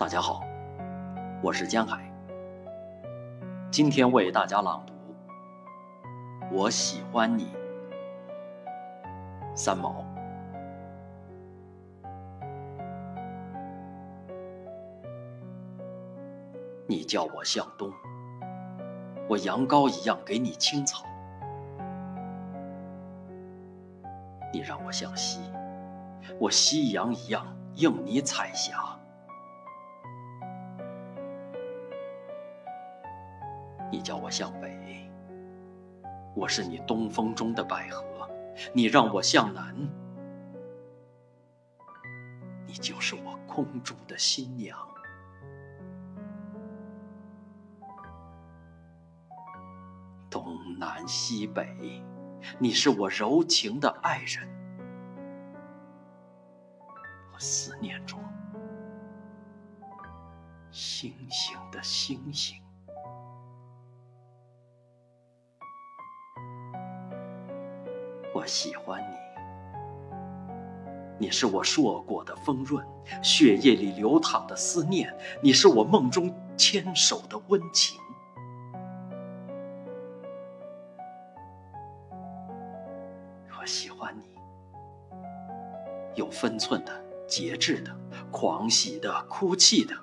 大家好，我是江海。今天为大家朗读《我喜欢你》，三毛。你叫我向东，我羊羔一样给你青草；你让我向西，我夕阳一样映你彩霞。你叫我向北，我是你东风中的百合；你让我向南，你就是我空中的新娘。东南西北，你是我柔情的爱人。我思念中，星星的星星。我喜欢你，你是我硕果的丰润，血液里流淌的思念，你是我梦中牵手的温情。我喜欢你，有分寸的、节制的、狂喜的、哭泣的。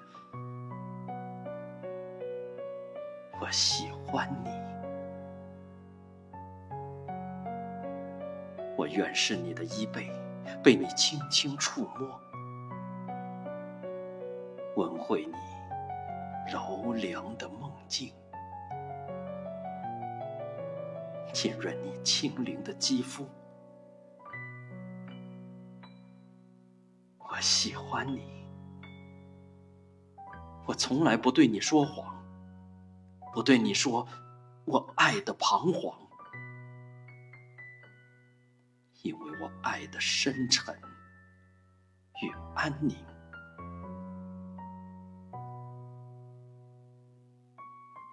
我喜欢你。我愿是你的衣被，被你轻轻触摸，吻会你柔凉的梦境，浸润你轻灵的肌肤。我喜欢你，我从来不对你说谎，不对你说我爱的彷徨。因为我爱的深沉与安宁，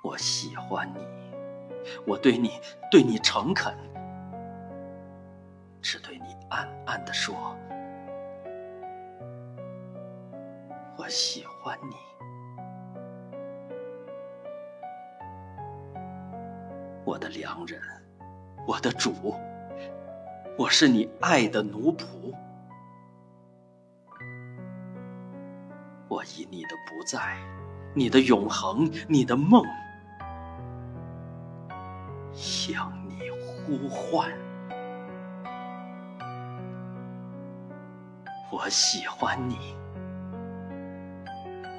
我喜欢你，我对你对你诚恳，只对你暗暗的说，我喜欢你，我的良人，我的主。我是你爱的奴仆，我以你的不在，你的永恒，你的梦，向你呼唤。我喜欢你，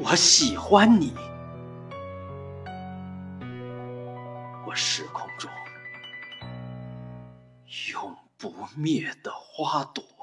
我喜欢你，我时空中永。不灭的花朵。